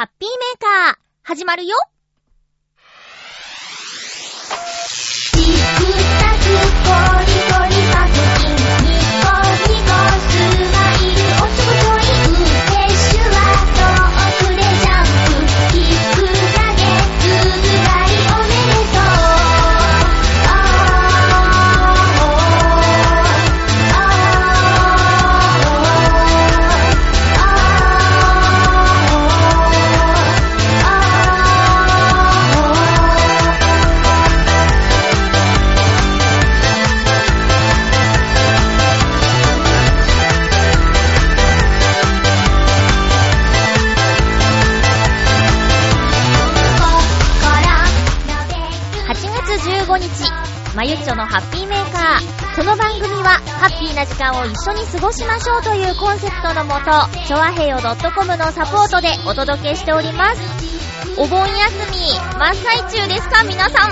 ハッピーメーカー、始まるよ。のハッピーメーカー。この番組は、ハッピーな時間を一緒に過ごしましょうというコンセプトのもと、ちょわへよ .com のサポートでお届けしております。お盆休み、真っ最中ですか皆さん。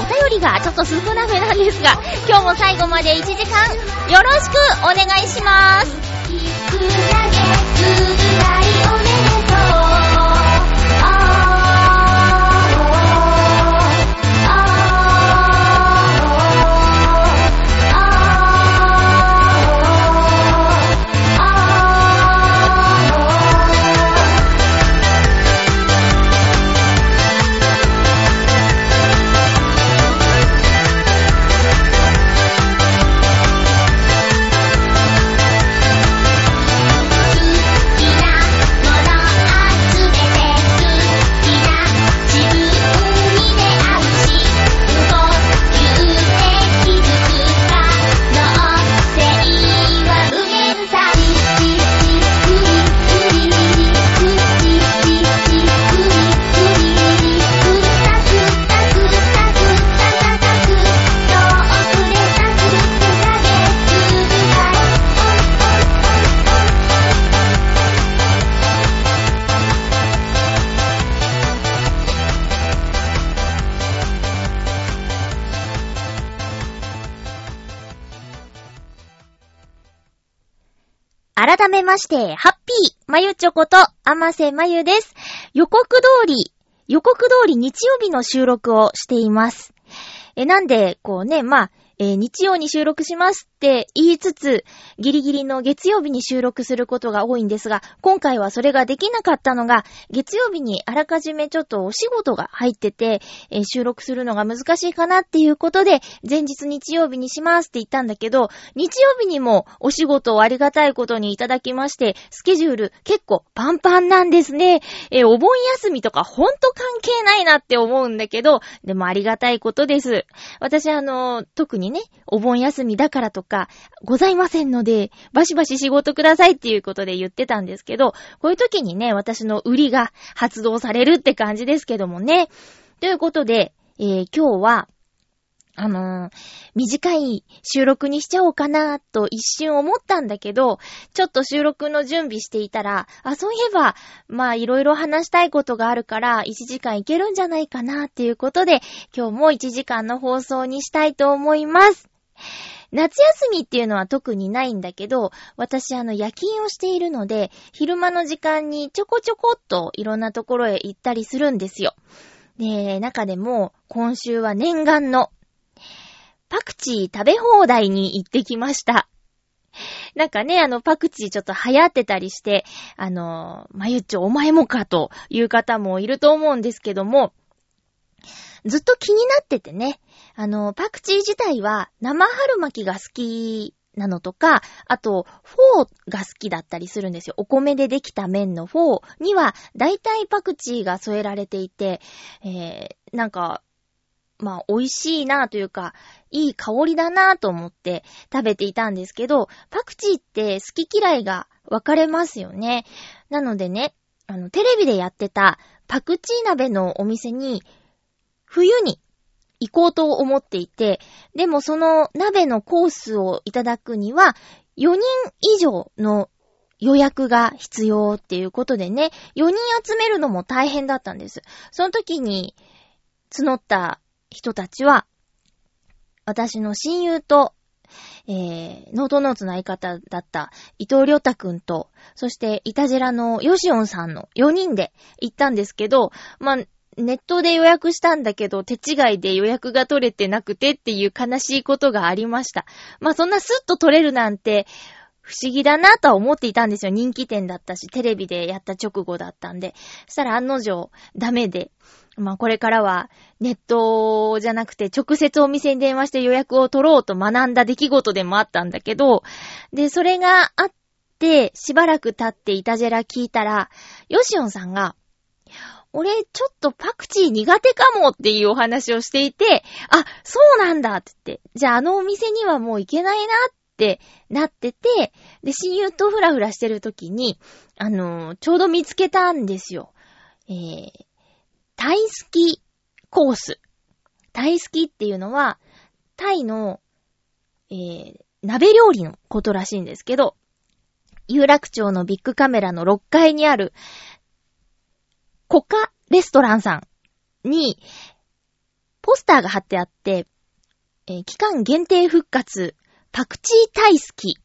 お便りがちょっと少なめなんですが、今日も最後まで1時間、よろしくお願いします。まして、ハッピー、まゆちょこと、あませまゆです。予告通り、予告通り日曜日の収録をしています。え、なんで、こうね、まあ、えー日曜に収録しますって言いつつ、ギリギリの月曜日に収録することが多いんですが、今回はそれができなかったのが、月曜日にあらかじめちょっとお仕事が入ってて、えー収録するのが難しいかなっていうことで、前日日曜日にしますって言ったんだけど、日曜日にもお仕事をありがたいことにいただきまして、スケジュール結構パンパンなんですね。えーお盆休みとかほんと関係ないなって思うんだけど、でもありがたいことです。私あの、特にね、お盆休みだからとか、ございませんので、バシバシ仕事くださいっていうことで言ってたんですけど、こういう時にね、私の売りが発動されるって感じですけどもね。ということで、えー今日は、あのー短い収録にしちゃおうかなと一瞬思ったんだけど、ちょっと収録の準備していたら、あ、そういえば、まあいろいろ話したいことがあるから、1時間いけるんじゃないかなっていうことで、今日も1時間の放送にしたいと思います。夏休みっていうのは特にないんだけど、私あの夜勤をしているので、昼間の時間にちょこちょこっといろんなところへ行ったりするんですよ。で、中でも今週は念願のパクチー食べ放題に行ってきました。なんかね、あの、パクチーちょっと流行ってたりして、あの、まゆっちょお前もかという方もいると思うんですけども、ずっと気になっててね、あの、パクチー自体は生春巻きが好きなのとか、あと、フォーが好きだったりするんですよ。お米でできた麺のフォーには、大体パクチーが添えられていて、えー、なんか、まあ、美味しいなというか、いい香りだなと思って食べていたんですけど、パクチーって好き嫌いが分かれますよね。なのでね、あの、テレビでやってたパクチー鍋のお店に、冬に行こうと思っていて、でもその鍋のコースをいただくには、4人以上の予約が必要っていうことでね、4人集めるのも大変だったんです。その時に募った人たちは、私の親友とえー、ノートノーツの相方だった伊藤良太くんと、そしてイタジラのヨシオンさんの4人で行ったんですけど、まあ、ネットで予約したんだけど、手違いで予約が取れてなくてっていう悲しいことがありました。まあ、そんなスッと取れるなんて、不思議だなとは思っていたんですよ。人気店だったし、テレビでやった直後だったんで。そしたら案の定、ダメで。まあこれからはネットじゃなくて直接お店に電話して予約を取ろうと学んだ出来事でもあったんだけど、で、それがあってしばらく経ってイタジェラ聞いたら、ヨシオンさんが、俺、ちょっとパクチー苦手かもっていうお話をしていて、あ、そうなんだって言って、じゃああのお店にはもう行けないなってなってて、で、親友とフラフラしてる時に、あのーちょうど見つけたんですよ。えー、タイスキコース。タイスキっていうのは、タイの、えー、鍋料理のことらしいんですけど、有楽町のビッグカメラの6階にある、コカレストランさんに、ポスターが貼ってあって、えー期間限定復活、パクチー大好き。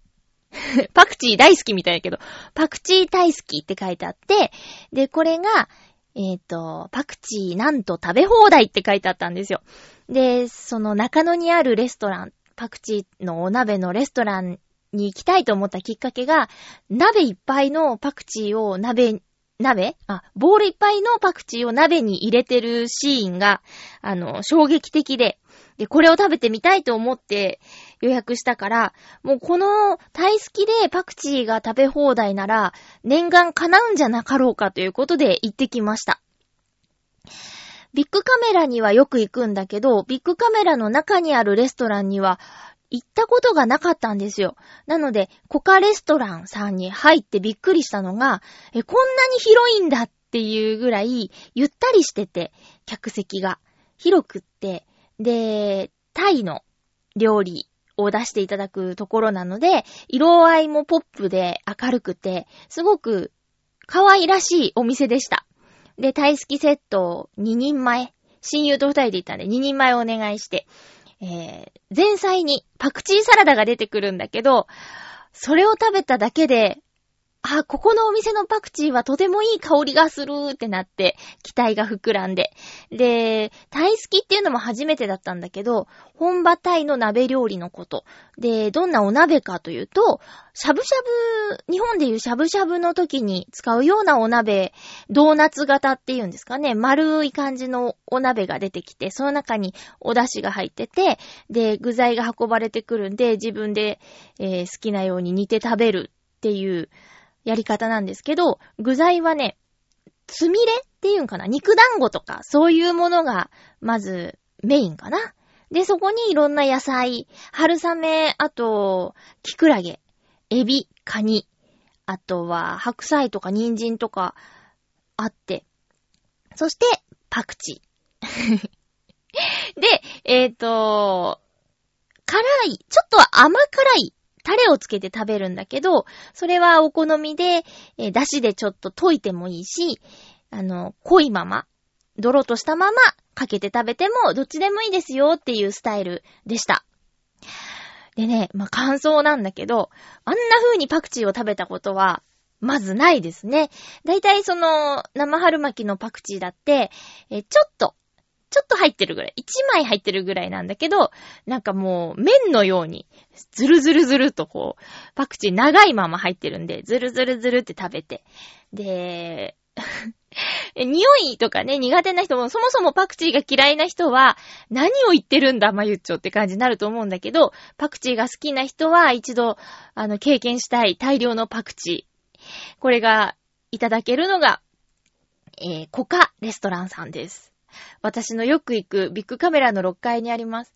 パクチー大好きみたいだけど、パクチー大好きって書いてあって、で、これが、えっ、と、パクチーなんと食べ放題って書いてあったんですよ。で、その中野にあるレストラン、パクチーのお鍋のレストランに行きたいと思ったきっかけが、鍋いっぱいのパクチーを鍋、鍋？あ、ボールいっぱいのパクチーを鍋に入れてるシーンが、あの、衝撃的で、で、これを食べてみたいと思って予約したから、もうこの大好きでパクチーが食べ放題なら、念願叶うんじゃなかろうかということで行ってきました。ビッグカメラにはよく行くんだけど、ビッグカメラの中にあるレストランには行ったことがなかったんですよ。なので、コカレストランさんに入ってびっくりしたのが、え、こんなに広いんだっていうぐらい、ゆったりしてて、客席が広くって、で、タイの料理を出していただくところなので、色合いもポップで明るくて、すごく可愛らしいお店でした。で、タイ好きセットを2人前、親友と2人で行ったんで2人前お願いして、えー、前菜にパクチーサラダが出てくるんだけど、それを食べただけで、あ、ここのお店のパクチーはとてもいい香りがするってなって、期待が膨らんで。で、タイ好きっていうのも初めてだったんだけど、本場タイの鍋料理のこと。で、どんなお鍋かというと、しゃぶしゃぶ、日本でいうしゃぶしゃぶの時に使うようなお鍋、ドーナツ型っていうんですかね、丸い感じのお鍋が出てきて、その中にお出汁が入ってて、で、具材が運ばれてくるんで、自分で、えー好きなように煮て食べるっていうやり方なんですけど、具材はね、つみれっていうんかな？肉団子とか、そういうものが、まず、メインかな？で、そこにいろんな野菜、春雨、あと、キクラゲ、エビ、カニ、あとは、白菜とか人参とか、あって、そして、パクチー。で、えっ、と、辛い、ちょっと甘辛いタレをつけて食べるんだけど、それはお好みで、えー出汁でちょっと溶いてもいいし、あの、濃いまま、ドロとしたままかけて食べてもどっちでもいいですよっていうスタイルでした。でね、まあ、感想なんだけど、あんな風にパクチーを食べたことは、まずないですね。だいたいその、生春巻きのパクチーだって、えちょっと、ちょっと入ってるぐらい、1枚入ってるぐらいなんだけど、なんかもう、麺のように、ずるずるずるとこう、パクチー長いまま入ってるんで、ずるずるずるって食べて。で、匂いとかね、苦手な人も、そもそもパクチーが嫌いな人は、何を言ってるんだ、まゆっちょって感じになると思うんだけど、パクチーが好きな人は一度、あの、経験したい大量のパクチー。これが、いただけるのが、えー、コカレストランさんです。私のよく行くビッグカメラの6階にあります。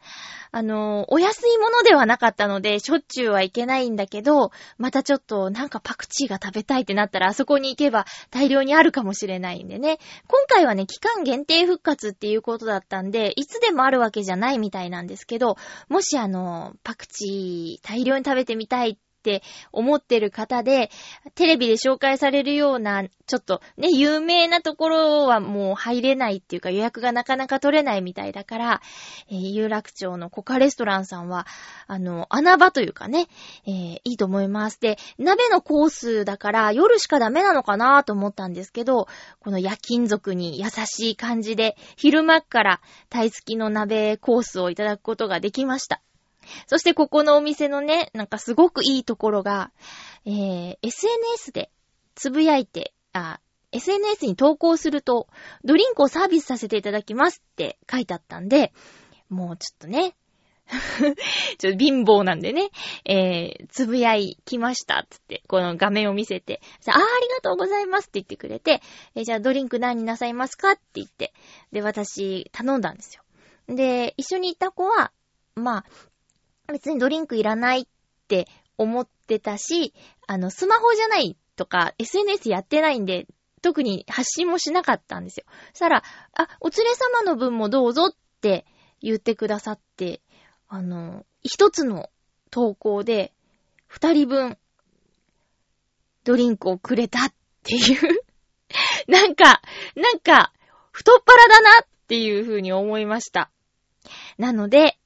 あの、お安いものではなかったので、しょっちゅうは行けないんだけど、またちょっとなんかパクチーが食べたいってなったら、あそこに行けば大量にあるかもしれないんでね。今回はね、期間限定復活っていうことだったんで、いつでもあるわけじゃないみたいなんですけど、もしあの、パクチー大量に食べてみたいってって思ってる方で、テレビで紹介されるような、ちょっとね、有名なところはもう入れないっていうか予約がなかなか取れないみたいだから、えー、有楽町のコカレストランさんは、あの、穴場というかね、えー、いいと思います。で、鍋のコースだから夜しかダメなのかなと思ったんですけど、この夜勤族に優しい感じで、昼間からタイ付きの鍋コースをいただくことができました。そしてここのお店のね、なんかすごくいいところが、えー、SNS でつぶやいて、あ、SNS に投稿すると、ドリンクをサービスさせていただきますって書いてあったんで、もうちょっとね、ちょっと貧乏なんでね、えー、つぶやいきましたっ、つって、この画面を見せて、ああ、ありがとうございますって言ってくれて、えー、じゃあドリンク何になさいますかって言って、で、私、頼んだんですよ。で、一緒に行った子は、まあ、別にドリンクいらないって思ってたし、あの、スマホじゃないとか、SNS やってないんで、特に発信もしなかったんですよ。そしたら、あ、お連れ様の分もどうぞって言ってくださって、あの、一つの投稿で、二人分、ドリンクをくれたっていう なんか、なんか、太っ腹だなっていう風に思いました。なので、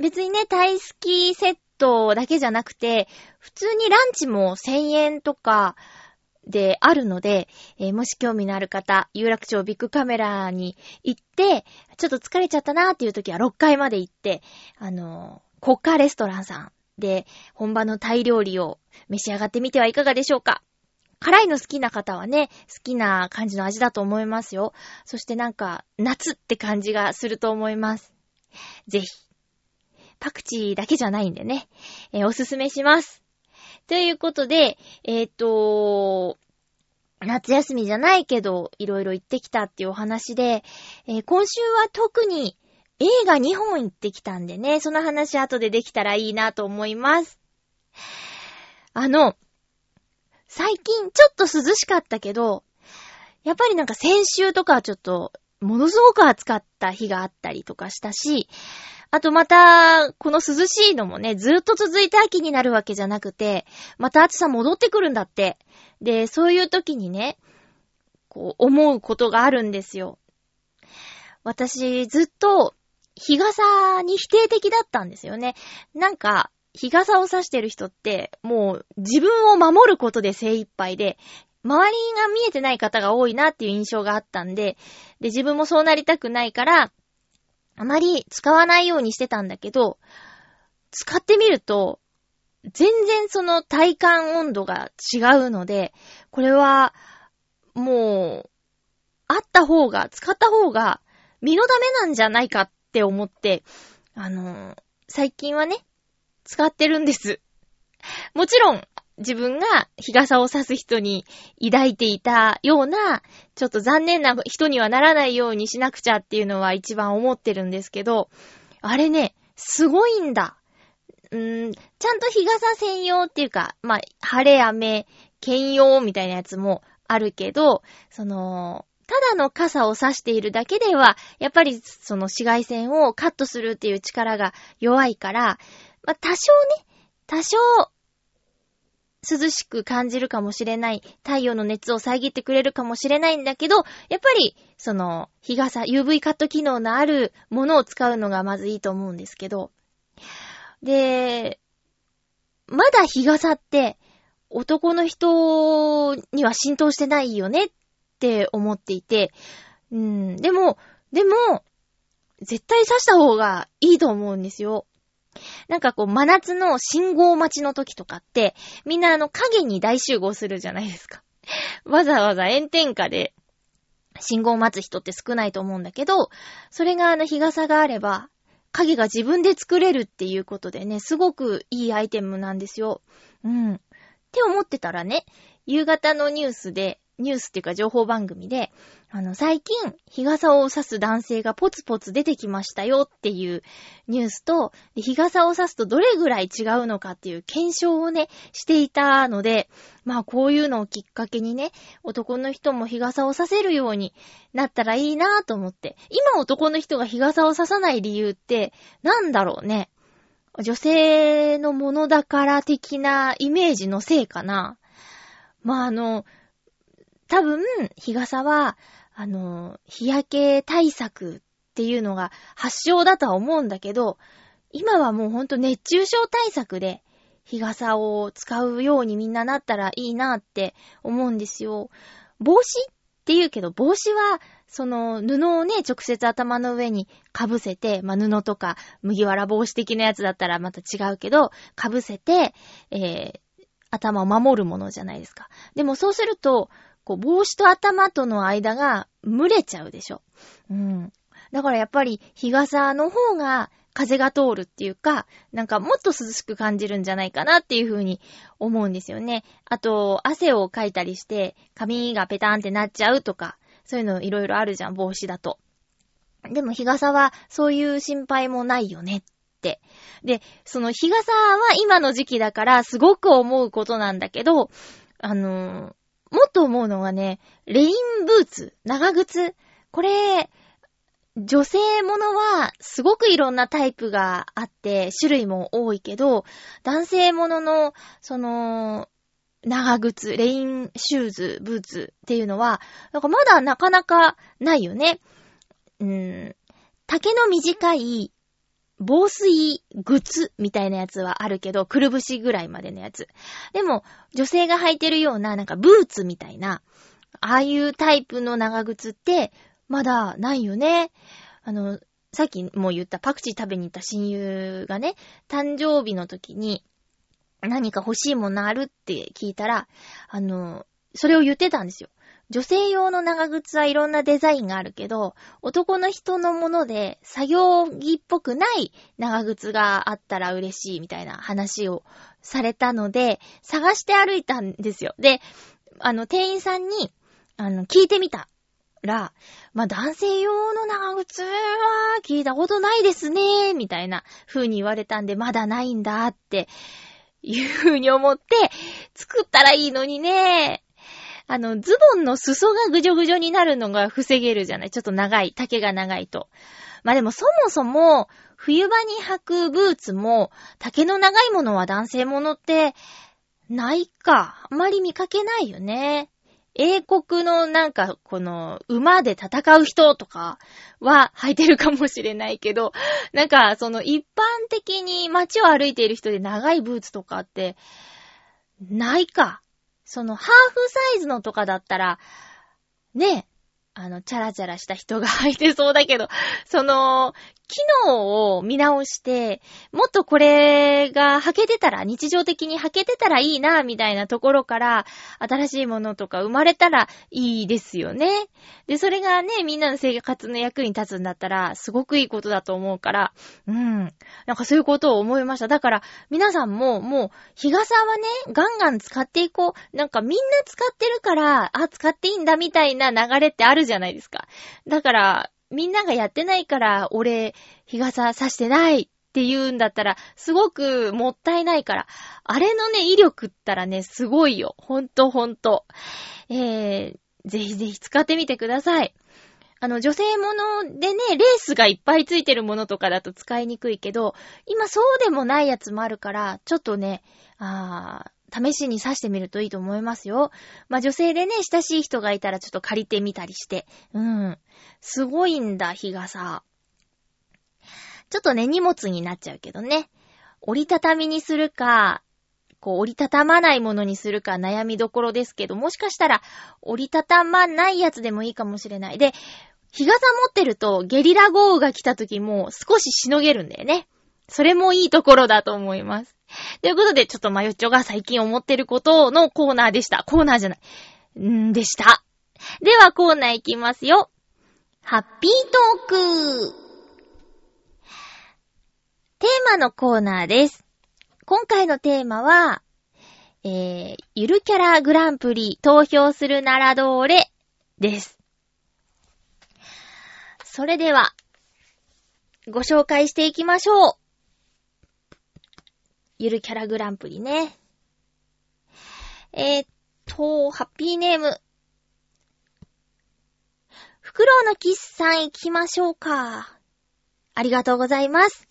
別にね、大好きセットだけじゃなくて、普通にランチも1000円とかであるので、えー、もし興味のある方、有楽町ビッグカメラに行って、ちょっと疲れちゃったなーっていう時は6階まで行って、あのー、国家レストランさんで本場のタイ料理を召し上がってみてはいかがでしょうか辛いの好きな方はね、好きな感じの味だと思いますよ。そしてなんか、夏って感じがすると思います。ぜひ。パクチーだけじゃないんでね、えー、おすすめします。ということで、えっ、ー、と、夏休みじゃないけど、いろいろ行ってきたっていうお話で、えー、今週は特に映画2本行ってきたんでね、その話後でできたらいいなと思います。あの、最近ちょっと涼しかったけど、やっぱりなんか先週とかはちょっと、ものすごく暑かった日があったりとかしたし、あとまた、この涼しいのもね、ずっと続いて秋になるわけじゃなくて、また暑さ戻ってくるんだって。で、そういう時にね、こう、思うことがあるんですよ。私、ずっと、日傘に否定的だったんですよね。なんか、日傘を差してる人って、もう自分を守ることで精一杯で、周りが見えてない方が多いなっていう印象があったんで、で、自分もそうなりたくないから、あまり使わないようにしてたんだけど、使ってみると、全然その体感温度が違うので、これは、もう、あった方が、使った方が、身のためなんじゃないかって思って、あの最近はね、使ってるんです。もちろん、自分が日傘を差す人に抱いていたような、ちょっと残念な人にはならないようにしなくちゃっていうのは一番思ってるんですけど、あれね、すごいんだ。うーん、ちゃんと日傘専用っていうか、まあ、晴れ雨、兼用みたいなやつもあるけど、その、ただの傘を差しているだけでは、やっぱりその紫外線をカットするっていう力が弱いから、まあ、多少ね、多少涼しく感じるかもしれない、太陽の熱を遮ってくれるかもしれないんだけど、やっぱり、その、日傘、UV カット機能のあるものを使うのがまずいいと思うんですけど、で、まだ日傘って男の人には浸透してないよねって思っていて、うん、でも、でも、絶対刺した方がいいと思うんですよ。なんかこう、真夏の信号待ちの時とかって、みんなあの影に大集合するじゃないですか。わざわざ炎天下で信号を待つ人って少ないと思うんだけど、それがあの日傘があれば、影が自分で作れるっていうことでね、すごくいいアイテムなんですよ。うん。って思ってたらね、夕方のニュースで、ニュースっていうか情報番組で、あの、最近、日傘を差す男性がポツポツ出てきましたよっていうニュースと、日傘を差すとどれぐらい違うのかっていう検証をね、していたので、まあこういうのをきっかけにね、男の人も日傘を差せるようになったらいいなぁと思って。今男の人が日傘を差さない理由って、なんだろうね。女性のものだから的なイメージのせいかな。まあ、あの、多分、日傘は、あの、日焼け対策っていうのが発祥だとは思うんだけど、今はもうほんと熱中症対策で日傘を使うようにみんななったらいいなって思うんですよ。帽子って言うけど、帽子は、その布をね、直接頭の上に被せて、まあ、布とか麦わら帽子的なやつだったらまた違うけど、被せて、えー、頭を守るものじゃないですか。でもそうすると、こう、帽子と頭との間が蒸れちゃうでしょ。うん。だからやっぱり日傘の方が風が通るっていうか、なんかもっと涼しく感じるんじゃないかなっていう風に思うんですよね。あと、汗をかいたりして、髪がペタンってなっちゃうとか、そういうのいろいろあるじゃん、帽子だと。でも日傘はそういう心配もないよねって。で、その日傘は今の時期だからすごく思うことなんだけど、あのー、もっと思うのはね、レインブーツ、長靴。これ、女性ものはすごくいろんなタイプがあって種類も多いけど、男性ものの、その、長靴、レインシューズ、ブーツっていうのは、なんかまだなかなかないよね。うーん、丈の短い防水靴みたいなやつはあるけど、くるぶしぐらいまでのやつ。でも、女性が履いてるような、なんかブーツみたいな、ああいうタイプの長靴って、まだないよね。あの、さっきも言ったパクチー食べに行った親友がね、誕生日の時に何か欲しいものあるって聞いたら、あの、それを言ってたんですよ。女性用の長靴はいろんなデザインがあるけど、男の人のもので作業着っぽくない長靴があったら嬉しいみたいな話をされたので、探して歩いたんですよ。で、あの、店員さんに、あの、聞いてみた。ら、まあ、男性用の長靴は聞いたことないですね、みたいな風に言われたんで、まだないんだっていう風に思って、作ったらいいのにね。あの、ズボンの裾がぐじょぐじょになるのが防げるじゃない？ちょっと長い、丈が長いと。まあ、でもそもそも、冬場に履くブーツも、丈の長いものは男性ものって、ないか。あまり見かけないよね。英国のなんか、この、馬で戦う人とかは履いてるかもしれないけど、なんか、その一般的に街を歩いている人で長いブーツとかって、ないか。そのハーフサイズのとかだったら、ね、あの、チャラチャラした人が履いてそうだけど、その、機能を見直して、もっとこれが履けてたら、日常的に履けてたらいいな、みたいなところから、新しいものとか生まれたらいいですよね。で、それがね、みんなの生活の役に立つんだったら、すごくいいことだと思うから、うん。なんかそういうことを思いました。だから、皆さんも、もう、日傘はね、ガンガン使っていこう。なんかみんな使ってるから、あ、使っていいんだみたいな流れってあるじゃないですか。だから、みんながやってないから、俺、日傘さしてないって言うんだったら、すごくもったいないから。あれのね、威力ったらね、すごいよ。ほんとほんと。えー、ぜひぜひ使ってみてください。あの、女性ものでね、レースがいっぱいついてるものとかだと使いにくいけど、今そうでもないやつもあるから、ちょっとね、あー、試しに刺してみるといいと思いますよ。まあ、女性でね、親しい人がいたらちょっと借りてみたりして。うん。すごいんだ、日傘。ちょっとね、荷物になっちゃうけどね。折りたたみにするか、こう、折りたたまないものにするか悩みどころですけど、もしかしたら、折りたたまないやつでもいいかもしれない。で、日傘持ってると、ゲリラ豪雨が来た時も少ししのげるんだよね。それもいいところだと思います。ということで、ちょっとマヨッチョが最近思ってることのコーナーでした。コーナーじゃない。んーでした。ではコーナーいきますよ。ハッピートークテーマのコーナーです。今回のテーマは、えー、ゆるキャラグランプリ投票するならどれです。それでは、ご紹介していきましょう。ゆるキャラグランプリね。えー、っと、ハッピーネーム。フクロウのキスさん行きましょうか。ありがとうございます。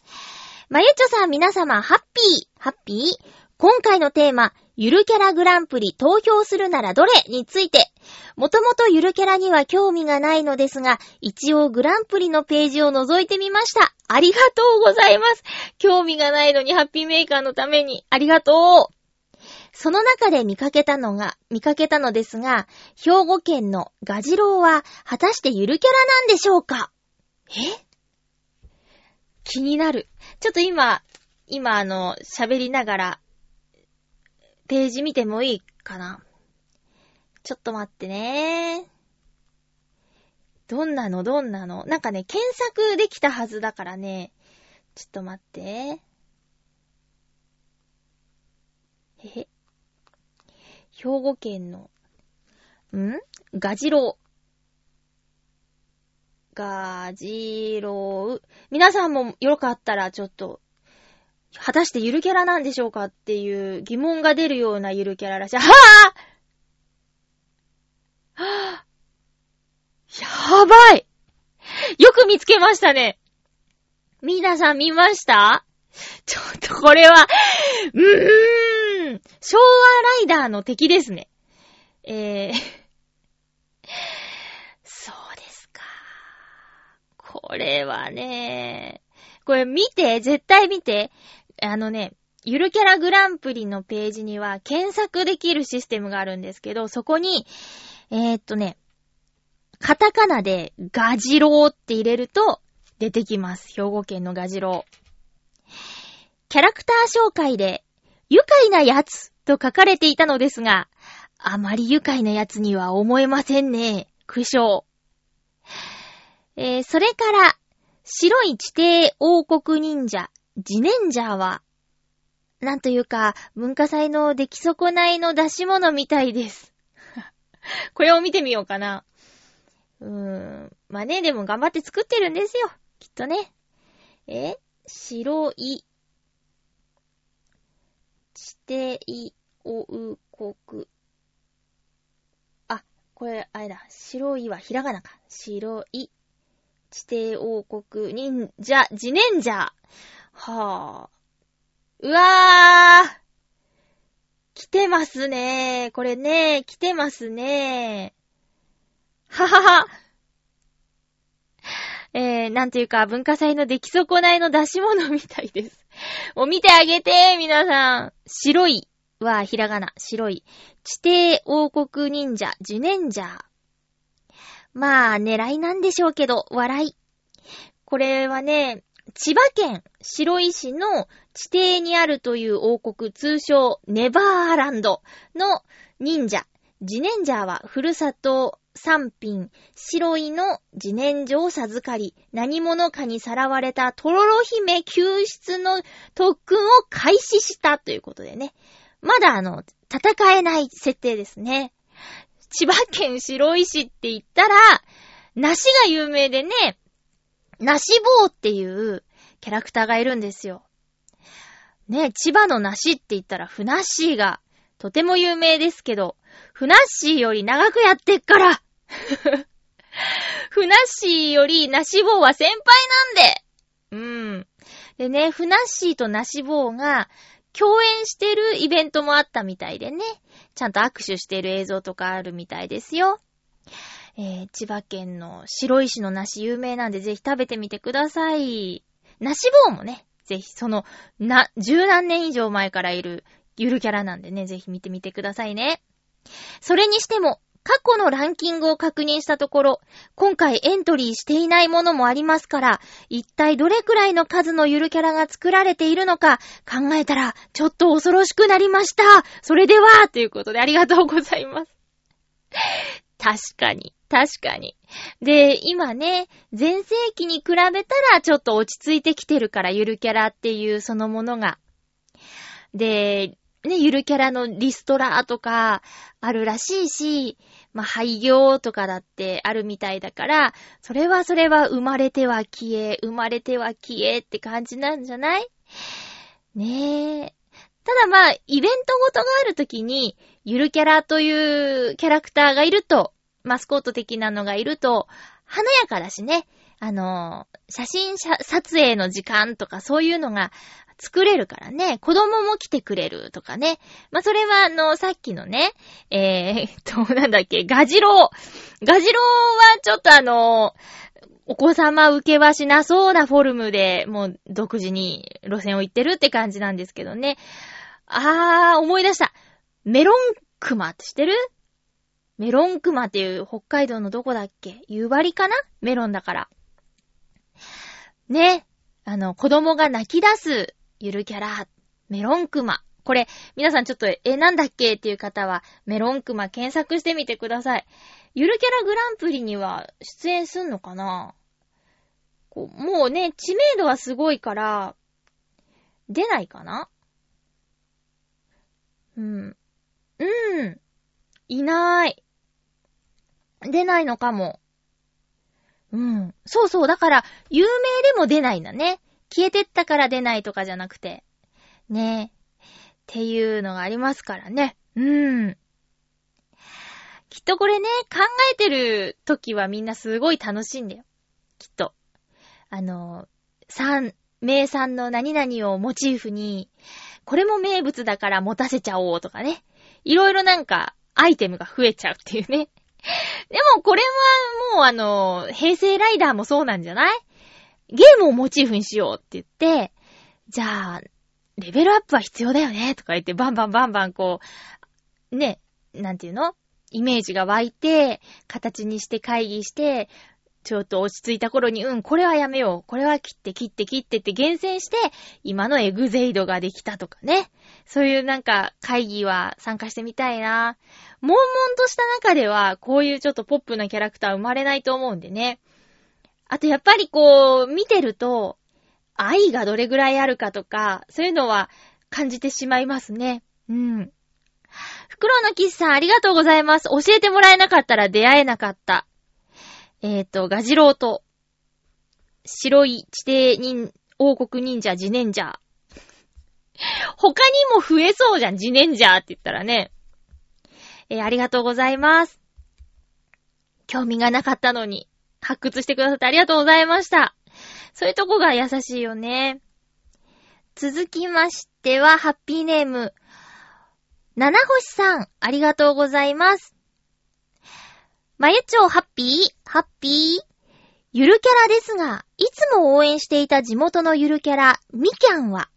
まゆちょさん皆様、ハッピー、ハッピー今回のテーマ、ゆるキャラグランプリ投票するならどれについて、もともとゆるキャラには興味がないのですが、一応グランプリのページを覗いてみました。ありがとうございます。興味がないのにハッピーメーカーのために、ありがとう。その中で見かけたのが、見かけたのですが、兵庫県のガジロウは果たしてゆるキャラなんでしょうか？え？気になる。ちょっと今、今あの、喋りながら、ページ見てもいいかなちょっと待ってね。どんなの？どんなの？なんかね、検索できたはずだからね。ちょっと待って。へへ。兵庫県の、ん？ガジロウ。ガジロウ。皆さんもよかったらちょっと、果たしてゆるキャラなんでしょうかっていう疑問が出るようなゆるキャラらしい。はぁはぁ やばいよく見つけましたね。皆さん見ました？ちょっとこれは、うーん、昭和ライダーの敵ですね。えー、そうですか。これはね、これ見て、絶対見て。あのね、ゆるキャラグランプリのページには検索できるシステムがあるんですけど、そこに、えー、っとね、カタカナでガジロウって入れると出てきます。兵庫県のガジロウ。キャラクター紹介で、愉快なやつと書かれていたのですが、あまり愉快なやつには思えませんね。苦笑。えー、それから、白い地底王国忍者、ジネンジャーは、なんというか、文化祭の出来損ないの出し物みたいです。これを見てみようかな。うーん。まあね、でも頑張って作ってるんですよ。きっとね。え？白い、地底王国。あ、これ、あれだ。白いはひらがなか。白い、地底王国忍者、ジネンジャー。はぁ。うわー来てますねこれね、来てますねははは。えー、なんていうか、文化祭の出来損ないの出し物みたいです。もう見てあげて、皆さん。白いはひらがな、白い。地底王国忍者、ジュネンジャー。まあ、狙いなんでしょうけど、笑い。これはね、千葉県白井市の地底にあるという王国、通称ネバーランドの忍者。自然者はふるさと三品、白井の自然所を授かり、何者かにさらわれたトロロ姫救出の特訓を開始したということでね。まだあの、戦えない設定ですね。千葉県白井市って言ったら、梨が有名でね、梨坊っていうキャラクターがいるんですよ。ね、千葉の梨って言ったら、ふなっしーがとても有名ですけど、ふなっしーより長くやってっから ふなっしーより梨坊は先輩なんでうん。でね、ふなっしーと梨坊が共演してるイベントもあったみたいでね、ちゃんと握手してる映像とかあるみたいですよ。えー、千葉県の白石の梨有名なんでぜひ食べてみてください。梨棒もね、ぜひその、な、十何年以上前からいるゆるキャラなんでね、ぜひ見てみてくださいね。それにしても、過去のランキングを確認したところ、今回エントリーしていないものもありますから、一体どれくらいの数のゆるキャラが作られているのか考えたら、ちょっと恐ろしくなりました。それでは、ということでありがとうございます。確かに、確かに。で、今ね、前世紀に比べたらちょっと落ち着いてきてるから、ゆるキャラっていうそのものが。で、ね、ゆるキャラのリストラとかあるらしいし、まあ、廃業とかだってあるみたいだから、それはそれは生まれては消え、生まれては消えって感じなんじゃない？ねえ。ただまあ、イベントごとがあるときに、ゆるキャラというキャラクターがいると、マスコット的なのがいると、華やかだしね。あの、写真撮影の時間とかそういうのが作れるからね、子供も来てくれるとかね。まあ、それはあの、さっきのね、えー、っと、なんだっけ、ガジロウ。ガジロウはちょっとあの、お子様受けはしなそうなフォルムで、もう独自に路線を行ってるって感じなんですけどね。あー、思い出した。メロンクマって知ってる？メロンクマっていう北海道のどこだっけ？夕張かな？メロンだから。ね。あの、子供が泣き出すゆるキャラ、メロンクマ。これ、皆さんちょっと、え、なんだっけっていう方は、メロンクマ検索してみてください。ゆるキャラグランプリには出演すんのかな？こうもうね、知名度はすごいから、出ないかな？うん。うん。いない。出ないのかも。うん。そうそう。だから、有名でも出ないんだね。消えてったから出ないとかじゃなくて。ねっていうのがありますからね。うん。きっとこれね、考えてる時はみんなすごい楽しいんだよ。きっと。あの、産、名産の何々をモチーフに、これも名物だから持たせちゃおうとかね。いろいろなんか、アイテムが増えちゃうっていうね。でもこれはもうあの、平成ライダーもそうなんじゃない？ゲームをモチーフにしようって言って、じゃあ、レベルアップは必要だよねとか言ってバンバンバンバンこう、ね、なんていうの？イメージが湧いて、形にして会議して、ちょっと落ち着いた頃に、うん、これはやめよう。これは切って切って切ってって厳選して、今のエグゼイドができたとかね。そういうなんか会議は参加してみたいな。悶々とした中では、こういうちょっとポップなキャラクター生まれないと思うんでね。あとやっぱりこう、見てると、愛がどれぐらいあるかとか、そういうのは感じてしまいますね。うん。袋のキスさんありがとうございます。教えてもらえなかったら出会えなかった。えっ、ー、と、ガジロウと、白い地底人、王国忍者、ジネンジャー。他にも増えそうじゃん、ジネンジャーって言ったらね。えー、ありがとうございます。興味がなかったのに、発掘してくださってありがとうございました。そういうとこが優しいよね。続きましては、ハッピーネーム、七星さん、ありがとうございます。まゆちょうハッピー、ハッピー。ゆるキャラですが、いつも応援していた地元のゆるキャラ、みきゃんは、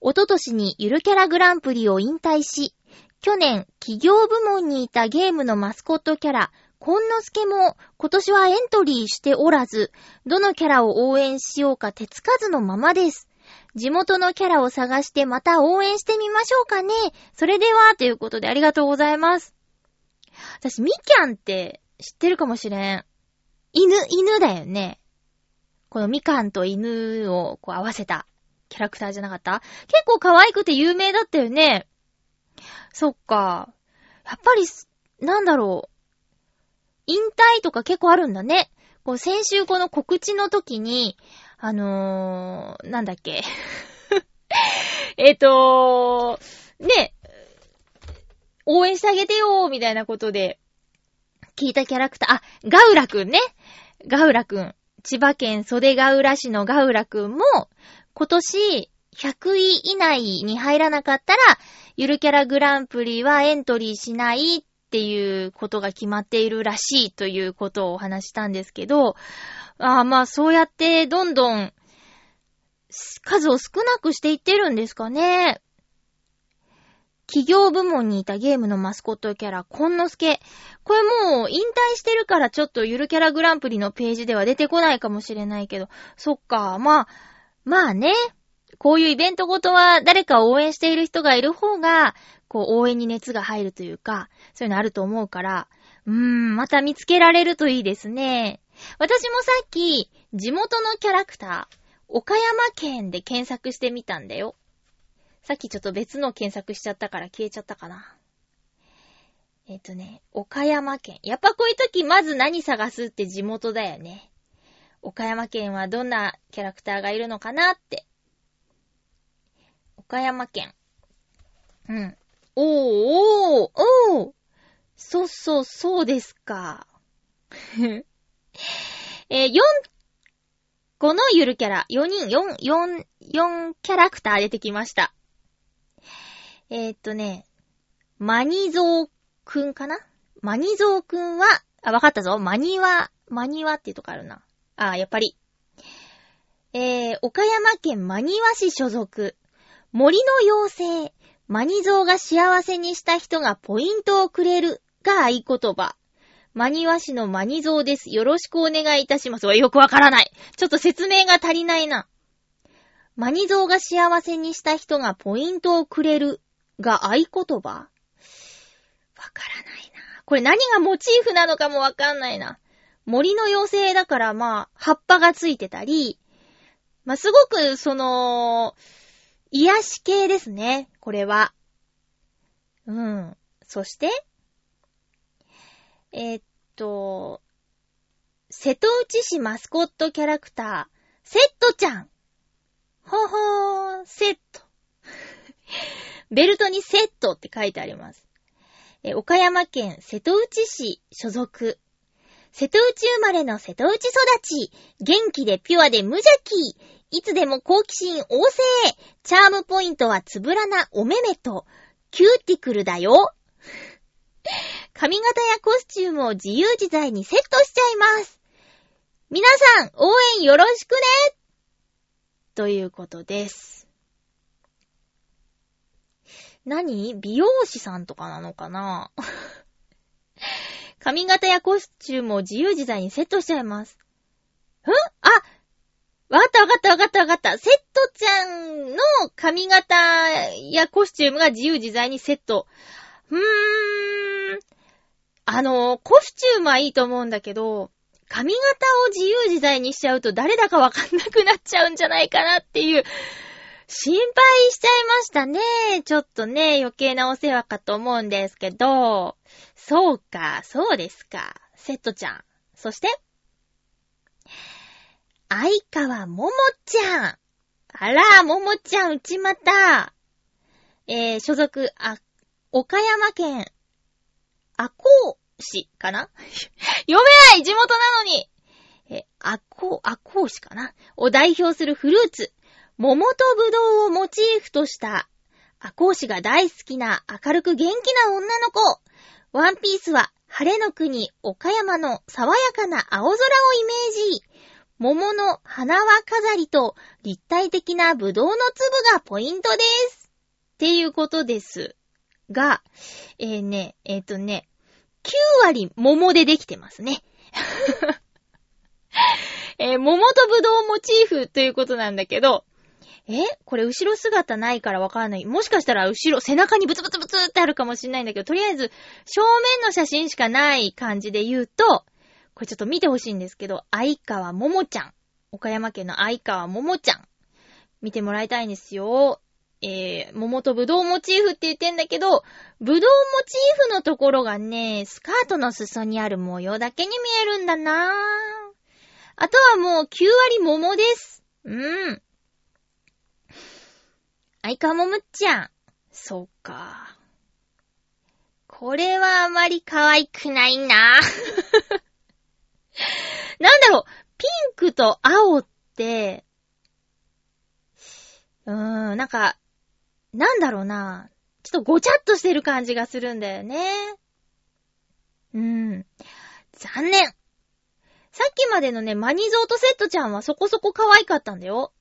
おととしにゆるキャラグランプリを引退し、去年、企業部門にいたゲームのマスコットキャラ、こんのすけも今年はエントリーしておらず、どのキャラを応援しようか手つかずのままです。地元のキャラを探してまた応援してみましょうかね。それでは、ということでありがとうございます。私、みきゃんって知ってるかもしれん。犬、犬だよね。このみかんと犬をこう合わせたキャラクターじゃなかった？結構可愛くて有名だったよね。そっか。やっぱり、なんだろう。引退とか結構あるんだね。こう先週この告知の時に、あのー、なんだっけ。えっと、ね、応援してあげてよみたいなことで、聞いたキャラクター、あ、ガウラくんね。ガウラくん。千葉県袖ガウラ市のガウラくんも、今年、100位以内に入らなかったら、ゆるキャラグランプリはエントリーしないっていうことが決まっているらしいということをお話したんですけど、あまあそうやってどんどん数を少なくしていってるんですかね。企業部門にいたゲームのマスコットキャラ、コンノスケ。これもう引退してるからちょっとゆるキャラグランプリのページでは出てこないかもしれないけど、そっか、まあ、まあね。こういうイベントごとは誰かを応援している人がいる方が、こう応援に熱が入るというか、そういうのあると思うから、うーん、また見つけられるといいですね。私もさっき、地元のキャラクター、岡山県で検索してみたんだよ。さっきちょっと別の検索しちゃったから消えちゃったかな。えっ、とね、岡山県。やっぱこういう時まず何探すって地元だよね。岡山県はどんなキャラクターがいるのかなって。岡山県。うん。おー、おー、おー。そうそう、そうですか。えー、4個のゆるキャラ、4人、4、4、4キャラクター出てきました。えー、っとね、マニゾーくんかな？マニゾーくんは、あ、わかったぞ。マニワ、マニワっていうとこあるな。あ、やっぱり。えー、岡山県マニワ市所属。森の妖精。マニゾーが幸せにした人がポイントをくれるが合言葉。マニワ市のマニゾーです。よろしくお願いいたします。よくわからない。ちょっと説明が足りないな。マニゾーが幸せにした人がポイントをくれるが合言葉？わからないな。これ何がモチーフなのかもわかんないな。森の妖精だからまあ、葉っぱがついてたり、まあ、すごく、その、癒し系ですね、これは。うん。そして、えー、っと、瀬戸内市マスコットキャラクター、セットちゃん。ほほー、セット。ベルトにセットって書いてあります。え岡山県瀬戸内市所属。瀬戸内生まれの瀬戸内育ち。元気でピュアで無邪気。いつでも好奇心旺盛。チャームポイントはつぶらなおめめと、キューティクルだよ。髪型やコスチュームを自由自在にセットしちゃいます。皆さん、応援よろしくねということです。何？美容師さんとかなのかな？髪型やコスチュームを自由自在にセットしちゃいます。ん？あわかったわかったわかったわかった。セットちゃんの髪型やコスチュームが自由自在にセット。うーん。あの、コスチュームはいいと思うんだけど、髪型を自由自在にしちゃうと誰だかわかんなくなっちゃうんじゃないかなっていう、心配しちゃいましたね。ちょっとね、余計なお世話かと思うんですけど、そうか、そうですか。セットちゃん。そして、相川ももちゃん。あら、ももちゃん、内股。えー、所属、あ、岡山県、あこう市かな？読めない地元なのにえ、あこう、あこう市かな？を代表するフルーツ、桃とぶどうをモチーフとした、あこう市が大好きな明るく元気な女の子。ワンピースは晴れの国岡山の爽やかな青空をイメージ。桃の花輪飾りと立体的なぶどうの粒がポイントです。っていうことです。が、えー、ね、えっ、ー、とね、9割桃でできてますね。えー、桃とぶどうモチーフということなんだけど、えこれ後ろ姿ないからわかんない。もしかしたら後ろ、背中にブツブツブツってあるかもしんないんだけど、とりあえず正面の写真しかない感じで言うと、これちょっと見てほしいんですけど、相川ももちゃん。岡山県の相川ももちゃん。見てもらいたいんですよ。えー、桃とぶどうモチーフって言ってんだけど、ぶどうモチーフのところがね、スカートの裾にある模様だけに見えるんだなぁ。あとはもう9割桃です。うん。相川もむっちゃん。そっか。これはあまり可愛くないな。なんだろう、ピンクと青って、うーん、なんか、なんだろうな。ちょっとごちゃっとしてる感じがするんだよね。うーん。残念。さっきまでのね、マニゾートセットちゃんはそこそこ可愛かったんだよ。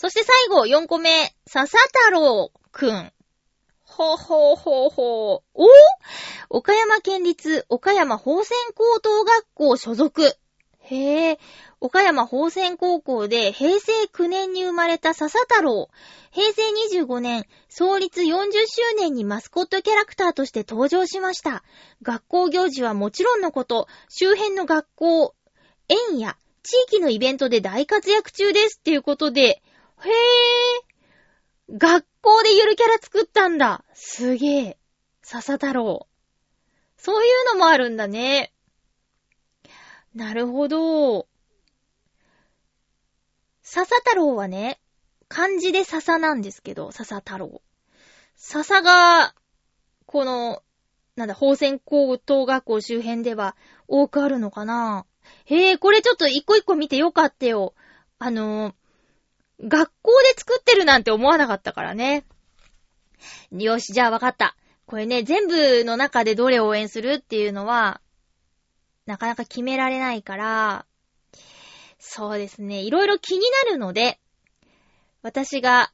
そして最後、4個目、笹太郎くん。ほうほうほうほうお？岡山県立岡山宝泉高等学校所属。へえ、岡山宝泉高校で平成9年に生まれた笹太郎。平成25年、創立40周年にマスコットキャラクターとして登場しました。学校行事はもちろんのこと、周辺の学校、園や地域のイベントで大活躍中ですっていうことで、へえ、学校でゆるキャラ作ったんだ。すげえ。笹太郎。そういうのもあるんだね。なるほど。笹太郎はね、漢字で笹なんですけど、笹太郎。笹が、この、なんだ、宝泉高等学校周辺では多くあるのかなへえ、これちょっと一個一個見てよかったよ。あのー学校で作ってるなんて思わなかったからね。よし、じゃあわかった。これね、全部の中でどれを応援するっていうのは、なかなか決められないから、そうですね、いろいろ気になるので、私が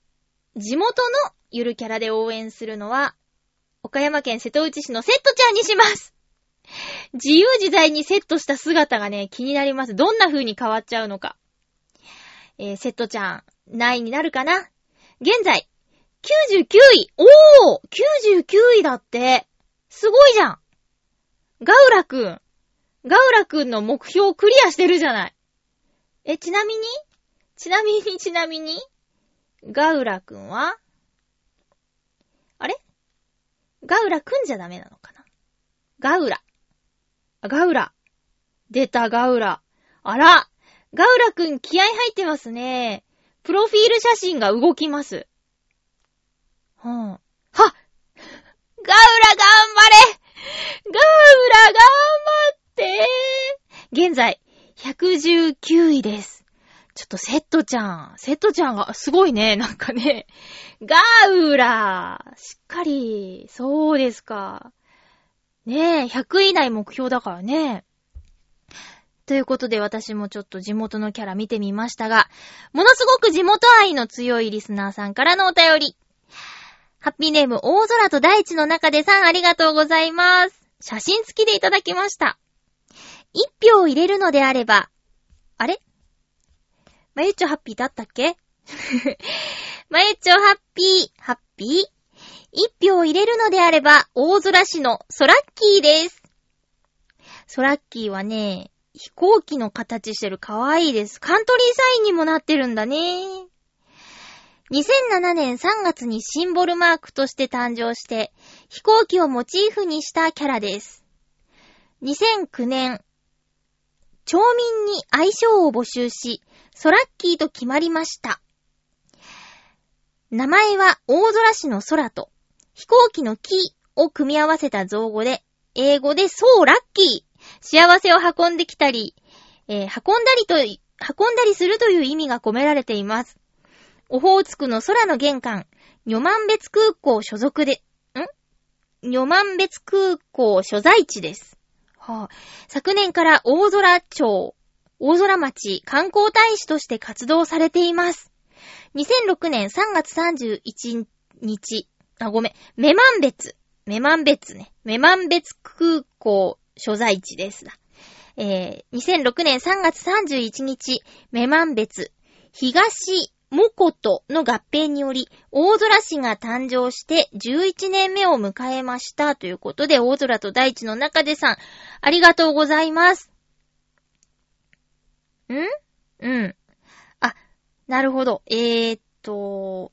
地元のゆるキャラで応援するのは、岡山県瀬戸内市のセットちゃんにします自由自在にセットした姿がね、気になります。どんな風に変わっちゃうのか。えー、セットちゃん、何位になるかな現在、99位おー !99 位だってすごいじゃんガウラくんガウラくんの目標をクリアしてるじゃないえ、ちなみに？ちなみにちなみに？ガウラくんは？あれ？ガウラくんじゃダメなのかな？ガウラ。あガウラ。出たガウラ。あらガウラくん気合入ってますね。プロフィール写真が動きます。はぁ、はっガウラ頑張れガウラ頑張って現在、119位です。ちょっとセットちゃん、セットちゃんがすごいね、なんかね。ガウラしっかり、そうですか。ねえ、100位以内目標だからね。ということで私もちょっと地元のキャラ見てみましたが、ものすごく地元愛の強いリスナーさんからのお便り。ハッピーネーム大空と大地の中でさんありがとうございます。写真付きでいただきました。一票入れるのであれば、あれ？まゆっちょハッピーだったっけ？まゆっちょハッピー、ハッピー一票入れるのであれば、大空市のソラッキーです。ソラッキーはね、飛行機の形してる可愛いです。カントリーサインにもなってるんだね。2007年3月にシンボルマークとして誕生して、飛行機をモチーフにしたキャラです。2009年、町民に愛称を募集し、ソラッキーと決まりました。名前は大空市の空と、飛行機の木を組み合わせた造語で、英語でそうラッキー幸せを運んできたり、えー運んだりと、運んだりするという意味が込められています。オホーツクの空の玄関、女満別空港所属で、ん？女満別空港所在地です。はあ、昨年から大空町、大空町観光大使として活動されています。2006年3月31日、あ、ごめん、女満別、女満別ね、女満別空港所在地です。えー、2006年3月31日、女満別、東モコトの合併により、大空市が誕生して11年目を迎えました。ということで、大空と大地の中でさん、ありがとうございます。ん？うん。あ、なるほど。えー、っと、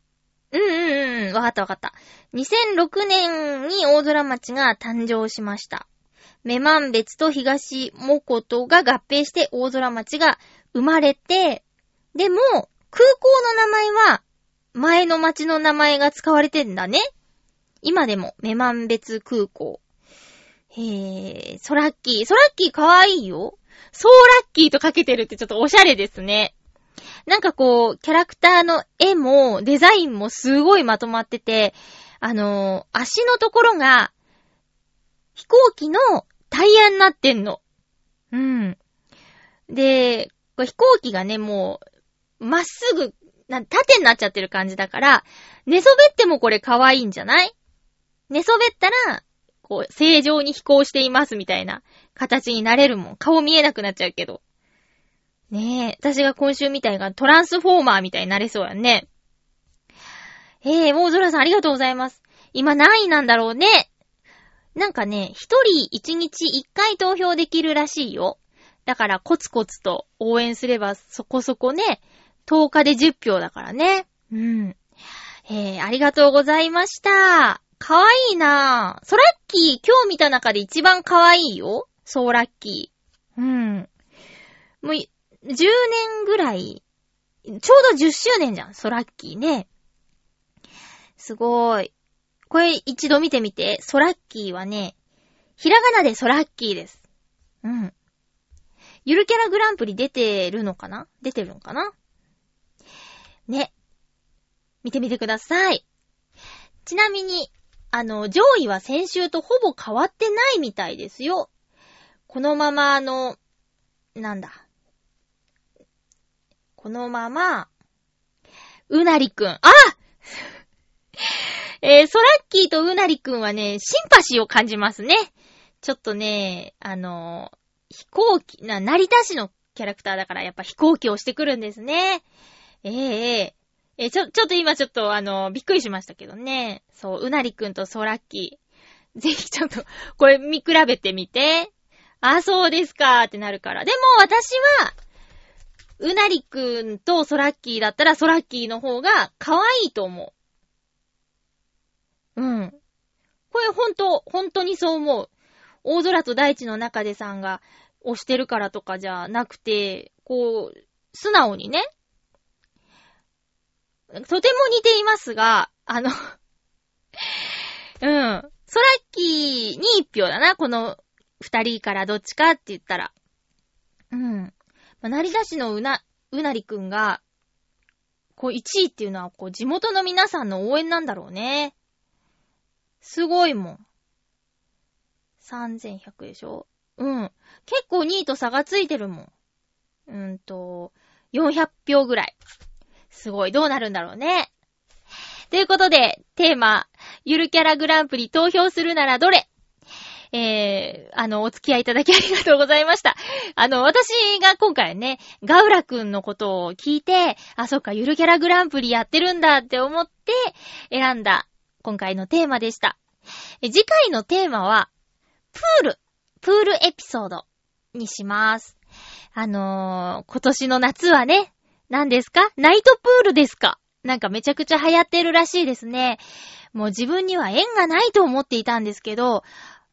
うんうんうん、わかったわかった。2006年に大空町が誕生しました。女満別と東モコトが合併して大空町が生まれて、でも、空港の名前は、前の町の名前が使われてんだね。今でも、女満別空港。へー、ソラッキー。ソラッキーかわいいよ。ソーラッキーとかけてるってちょっとおしゃれですね。なんかこう、キャラクターの絵も、デザインもすごいまとまってて、あのー足のところが、飛行機のタイヤになってんの。うん。で、飛行機がね、もう、まっすぐ、な、縦になっちゃってる感じだから、寝そべってもこれ可愛いんじゃない？寝そべったら、こう、正常に飛行していますみたいな形になれるもん。顔見えなくなっちゃうけど。ねえ、私が今週みたいがトランスフォーマーみたいになれそうやんね。ええー、大空さんありがとうございます。今何位なんだろうね？なんかね、一人一日一回投票できるらしいよ。だからコツコツと応援すればそこそこね、10日で10票だからね。うん。えー、ありがとうございました。かわいいなぁ。ソラッキー、今日見た中で一番かわいいよ。ソーラッキー。うん。もう、10年ぐらい、ちょうど10周年じゃん、ソラッキーね。すごい。これ一度見てみて。ソラッキーはね、ひらがなでソラッキーです。うん。ゆるキャラグランプリ出てるのかな？出てるのかな？ね。見てみてください。ちなみに、あの、上位は先週とほぼ変わってないみたいですよ。このままあの、なんだ？このまま、うなりくん。あえー、ソラッキーとうなりくんはね、シンパシーを感じますね。ちょっとね、あの飛行機、な、成田市のキャラクターだからやっぱ飛行機をしてくるんですね。ええええちょ、ちょっと今ちょっとあの、びっくりしましたけどね。そう、うなりくんとソラッキー。ぜひちょっと、これ見比べてみて。あ、そうですかーってなるから。でも私は、うなりくんとソラッキーだったらソラッキーの方が可愛いと思うう。ん。これほんと、ほんとにそう思う。大空と大地の中でさんが押してるからとかじゃなくて、こう、素直にね。とても似ていますが、あの うん。ソラッキーに一票だな、この二人からどっちかって言ったら。うん。まあ、成田市のうな、うなりくんが、こう1位っていうのは、こう地元の皆さんの応援なんだろうね。すごいもん。3100でしょ？うん。結構2位と差がついてるもん。うんと、400票ぐらい。すごい、どうなるんだろうね。ということで、テーマ、ゆるキャラグランプリ投票するならどれ？えー、あの、お付き合いいただきありがとうございました。あの、私が今回ね、ガウラくんのことを聞いて、あ、そっか、ゆるキャラグランプリやってるんだって思って選んだ今回のテーマでした。次回のテーマは、プール、プールエピソードにします。あのー、今年の夏はね、何ですか？ナイトプールですか？なんかめちゃくちゃ流行ってるらしいですね。もう自分には縁がないと思っていたんですけど、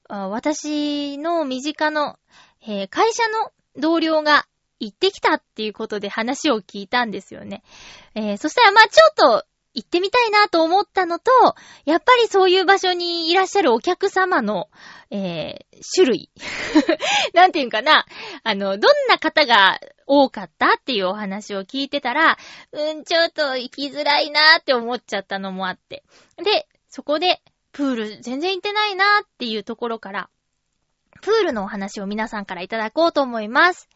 私の身近の、えー、会社の同僚が行ってきたっていうことで話を聞いたんですよね。えー、そしたらまあちょっと行ってみたいなと思ったのと、やっぱりそういう場所にいらっしゃるお客様の、えー、種類。なんていうかな。あの、どんな方が多かったっていうお話を聞いてたら、うん、ちょっと行きづらいなって思っちゃったのもあって。で、そこで、プール全然行ってないなっていうところから、プールのお話を皆さんからいただこうと思います。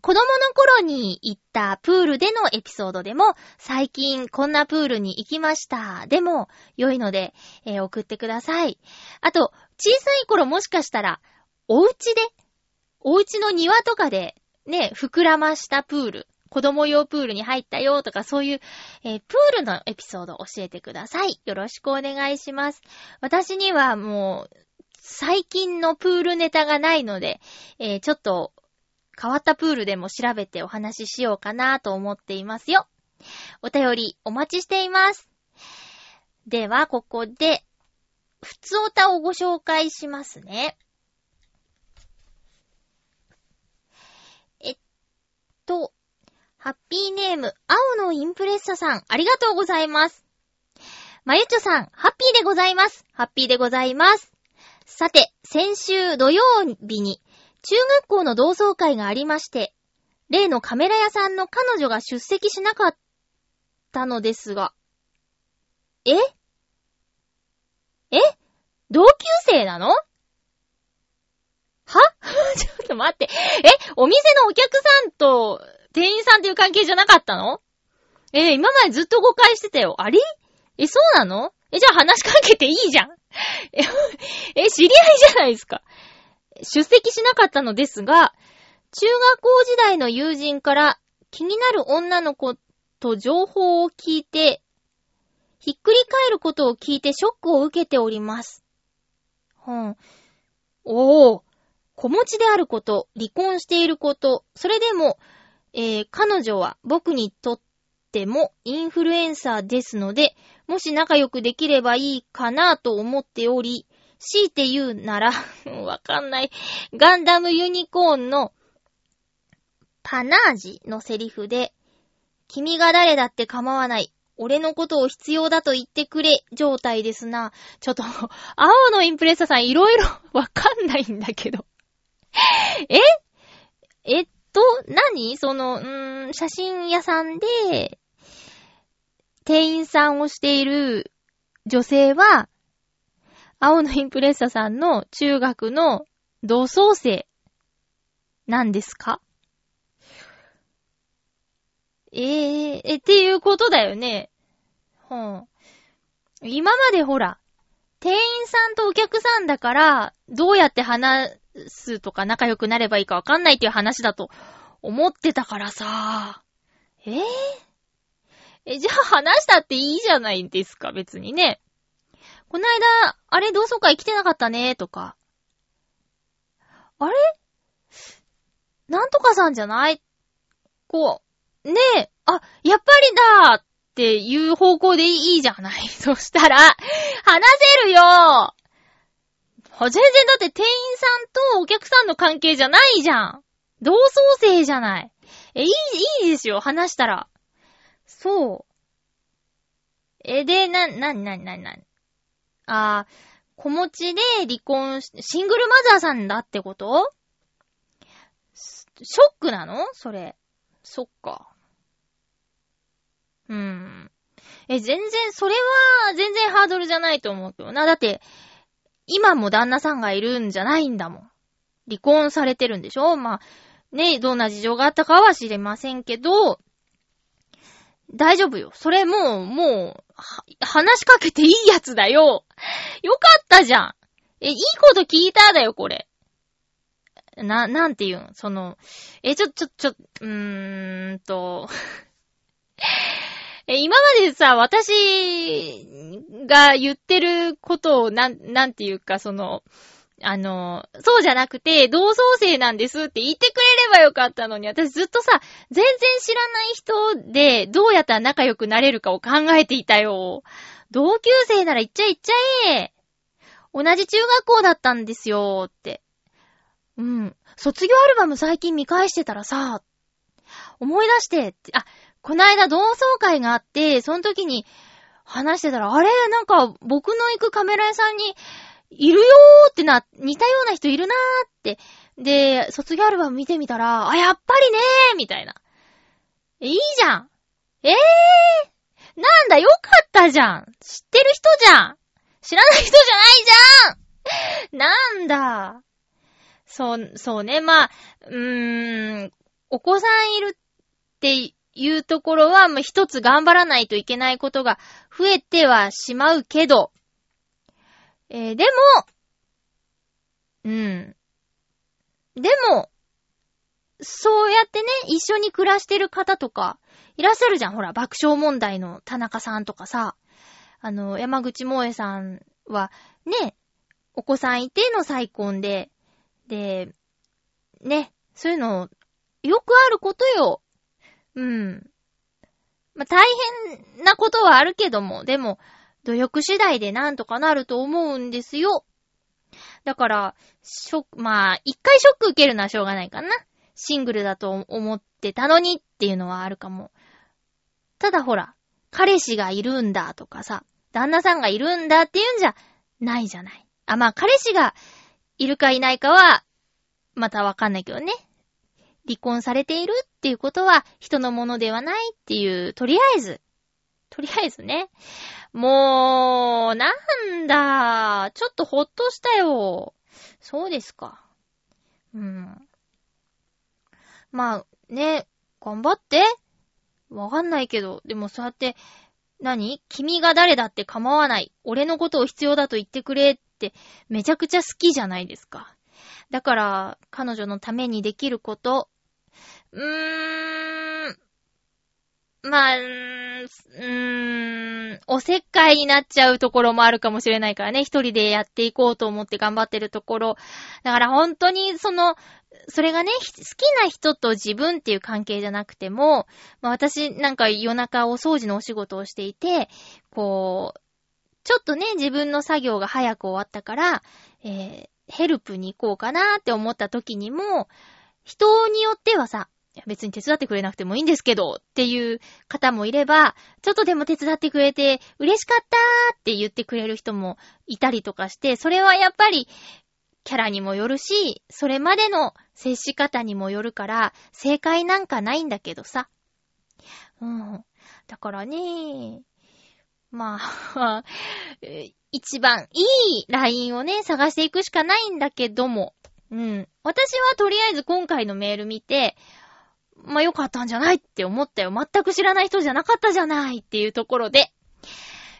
子供の頃に行ったプールでのエピソードでも、最近こんなプールに行きました。でも、良いので、えー、送ってください。あと、小さい頃もしかしたら、お家で、お家の庭とかで、ね、膨らましたプール、子供用プールに入ったよとか、そういう、えー、プールのエピソード教えてください。よろしくお願いします。私にはもう、最近のプールネタがないので、えー、ちょっと変わったプールでも調べてお話ししようかなと思っていますよ。お便りお待ちしています。では、ここで、ふつおたをご紹介しますね。えっと、ハッピーネーム、青のインプレッサさん、ありがとうございます。まゆちょさん、ハッピーでございます。ハッピーでございます。さて、先週土曜日に、中学校の同窓会がありまして、例のカメラ屋さんの彼女が出席しなかったのですが、え？え？同級生なの？は？ちょっと待って。え？お店のお客さんと店員さんっていう関係じゃなかったの？えー、今までずっと誤解してたよ。あれ？え、そうなの？え、じゃあ話しかけていいじゃん。え、知り合いじゃないですか。出席しなかったのですが、中学校時代の友人から気になる女の子と情報を聞いて、ひっくり返ることを聞いてショックを受けております。うん。おー。子持ちであること、離婚していること、それでも、えー、彼女は僕にとってもインフルエンサーですので、もし仲良くできればいいかなと思っており、強いて言うなら わかんない、ガンダムユニコーンのパナージのセリフで、君が誰だって構わない。俺のことを必要だと言ってくれ、状態ですな。ちょっと、青のインプレッサさんいろいろわかんないんだけど。え？え？っと、何？その、うー、写真屋さんで、店員さんをしている女性は、青のインプレッサさんの中学の同窓生なんですか？えー、え、っていうことだよね。ほん。今までほら、店員さんとお客さんだから、どうやって話すとか仲良くなればいいかわかんないっていう話だと思ってたからさ。えー、え、じゃあ話したっていいじゃないですか、別にね。こないだ、あれ同窓会来てなかったね、とか。あれ？なんとかさんじゃない？こう、ねえ、あ、やっぱりだっていう方向でいいじゃない？そしたら、話せるよ全然だって店員さんとお客さんの関係じゃないじゃん。同窓生じゃない。え、いい、いいですよ、話したら。そう。え、で、な、な、な、な、な、あー、子持ちで離婚し、シングルマザーさんだってこと？ショックなの？それ。そっか。うん。え、全然、それは、全然ハードルじゃないと思うけどな。だって、今も旦那さんがいるんじゃないんだもん。離婚されてるんでしょ？まあ、ね、どんな事情があったかは知れませんけど、大丈夫よ。それもう、もう、話しかけていいやつだよ。よかったじゃん。え、いいこと聞いただよ、これ。な、なんて言うんその、え、ちょ、ちょ、ちょ、うーんと、え、今までさ、私が言ってることを、なん、なんていうか、その、あの、そうじゃなくて、同窓生なんですって言ってくれればよかったのに、私ずっとさ、全然知らない人で、どうやったら仲良くなれるかを考えていたよ。同級生なら言っちゃえ言っちゃえ。同じ中学校だったんですよ、って。うん。卒業アルバム最近見返してたらさ、思い出して、あ、こないだ同窓会があって、その時に話してたら、あれ？なんか僕の行くカメラ屋さんにいるよーってな、似たような人いるなーって。で、卒業アルバム見てみたら、あ、やっぱりねーみたいな。いいじゃん。えー？なんだ、よかったじゃん。知ってる人じゃん。知らない人じゃないじゃんなんだ。そう、そうね。まあ、うーん、お子さんいるっていうところは、まあ、一つ頑張らないといけないことが増えてはしまうけど、えーでも、うん。でも、そうやってね、一緒に暮らしてる方とか、いらっしゃるじゃん。ほら、爆笑問題の田中さんとかさ、あの、山口萌えさんは、ね、お子さんいての再婚で、で、ね、そういうの、よくあることよ。うん。まあ、大変なことはあるけども、でも、努力次第でなんとかなると思うんですよ。だから、ショック、まあ、一回ショック受けるのはしょうがないかな。シングルだと思ってたのにっていうのはあるかも。ただほら、彼氏がいるんだとかさ、旦那さんがいるんだっていうんじゃないじゃない。あ、まあ彼氏がいるかいないかは、またわかんないけどね。離婚されているっていうことは人のものではないっていう、とりあえず、とりあえずね。もう、なんだ。ちょっとほっとしたよ。そうですか。うん。まあ、ね、頑張って。わかんないけど、でもそうやって、何？君が誰だって構わない。俺のことを必要だと言ってくれって、めちゃくちゃ好きじゃないですか。だから、彼女のためにできること、うーん、まあ、うーん、おせっかいになっちゃうところもあるかもしれないからね。一人でやっていこうと思って頑張ってるところ。だから本当にその、それがね、好きな人と自分っていう関係じゃなくても、まあ私なんか夜中お掃除のお仕事をしていて、こう、ちょっとね、自分の作業が早く終わったから、えー、ヘルプに行こうかなって思った時にも、人によってはさ、別に手伝ってくれなくてもいいんですけどっていう方もいれば、ちょっとでも手伝ってくれて嬉しかったーって言ってくれる人もいたりとかして、それはやっぱりキャラにもよるし、それまでの接し方にもよるから、正解なんかないんだけどさ。うん。だからね、まあ、一番いい LINE をね、探していくしかないんだけども、うん。私はとりあえず今回のメール見て、まあ良かったんじゃないって思ったよ。全く知らない人じゃなかったじゃないっていうところで、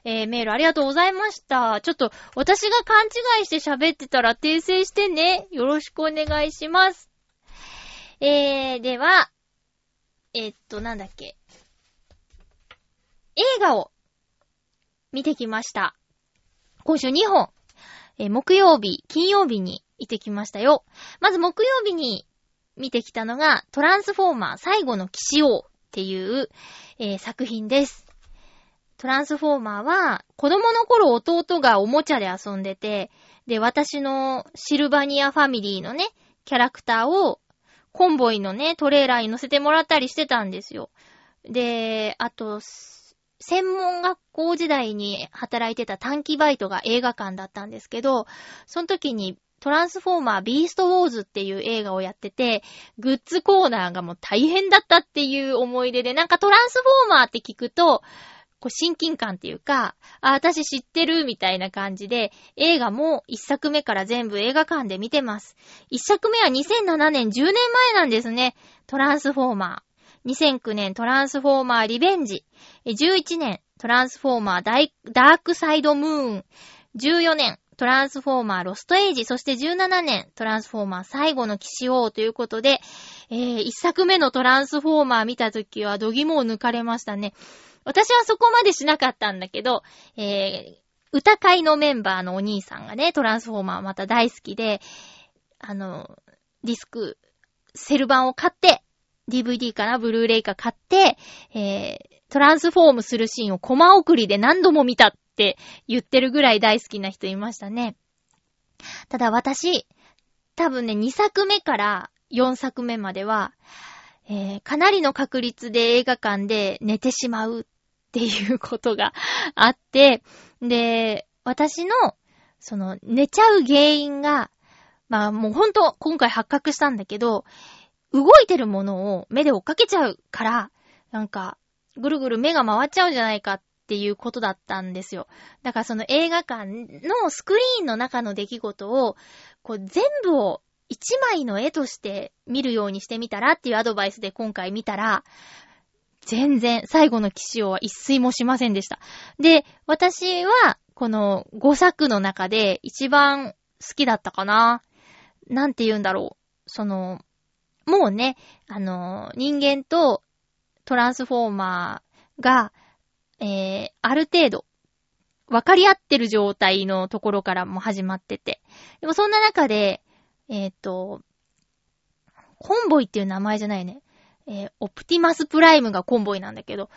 えー、メールありがとうございました。ちょっと、私が勘違いして喋ってたら訂正してね。よろしくお願いします。えー、では、えっと、なんだっけ。映画を見てきました。今週2本。えー木曜日、金曜日に行ってきましたよ。まず木曜日に見てきたのが、トランスフォーマー最後の騎士王っていう、えー作品です。トランスフォーマーは、子供の頃弟がおもちゃで遊んでて、で、私のシルバニアファミリーのね、キャラクターを、コンボイのね、トレーラーに乗せてもらったりしてたんですよ。で、あと、専門学校時代に働いてた短期バイトが映画館だったんですけど、その時にトランスフォーマービーストウォーズっていう映画をやってて、グッズコーナーがもう大変だったっていう思い出で、なんかトランスフォーマーって聞くと、こう親近感っていうか、あ、私知ってるみたいな感じで、映画も一作目から全部映画館で見てます。一作目は2007年、10年前なんですね。トランスフォーマー。2009年トランスフォーマーリベンジ。11年トランスフォーマーダークサイドムーン。14年トランスフォーマーロストエイジ。そして17年トランスフォーマー最後の騎士王ということで、えー、一作目のトランスフォーマー見たときは度肝を抜かれましたね。私はそこまでしなかったんだけど、えー、歌会のメンバーのお兄さんがね、トランスフォーマーまた大好きで、あの、ディスク、セル版を買って、DVD かなブルーレイか買って、えー、トランスフォームするシーンをコマ送りで何度も見たっって言ってるぐらい大好きな人いましたね。ただ私、多分ね、2作目から4作目までは、えー、かなりの確率で映画館で寝てしまうっていうことがあって、で、私の、その、寝ちゃう原因が、まあもうほんと今回発覚したんだけど、動いてるものを目で追っかけちゃうから、なんか、ぐるぐる目が回っちゃうんじゃないかっっていうことだったんですよ。だからその映画館のスクリーンの中の出来事を、こう全部を一枚の絵として見るようにしてみたらっていうアドバイスで今回見たら、全然最後の騎士王は一睡もしませんでした。で、私はこの5作の中で一番好きだったかな。なんて言うんだろう。その、もうね、あの、人間とトランスフォーマーが、えー、ある程度、分かり合ってる状態のところからも始まってて。でもそんな中で、えっ、と、コンボイっていう名前じゃないね。えー、オプティマスプライムがコンボイなんだけど、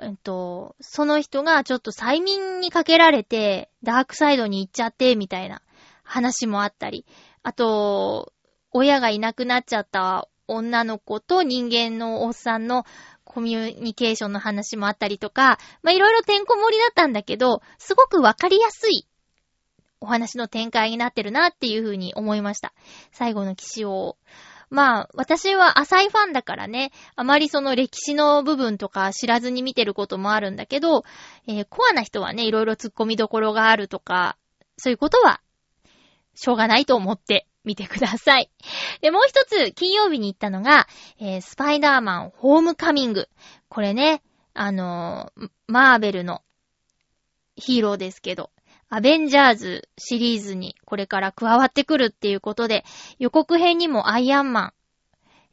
えっ、と、その人がちょっと催眠にかけられて、ダークサイドに行っちゃって、みたいな話もあったり、あと、親がいなくなっちゃった女の子と人間のおっさんのコミュニケーションの話もあったりとか、ま、いろいろてんこ盛りだったんだけど、すごくわかりやすいお話の展開になってるなっていうふうに思いました。最後の騎士王。まあ、私は浅いファンだからね、あまりその歴史の部分とか知らずに見てることもあるんだけど、えー、コアな人はね、いろいろ突っ込みどころがあるとか、そういうことは、しょうがないと思って見てください。で、もう一つ、金曜日に行ったのが、えー、スパイダーマンホームカミング。これね、あのー、マーベルのヒーローですけど、アベンジャーズシリーズにこれから加わってくるっていうことで、予告編にもアイアンマン、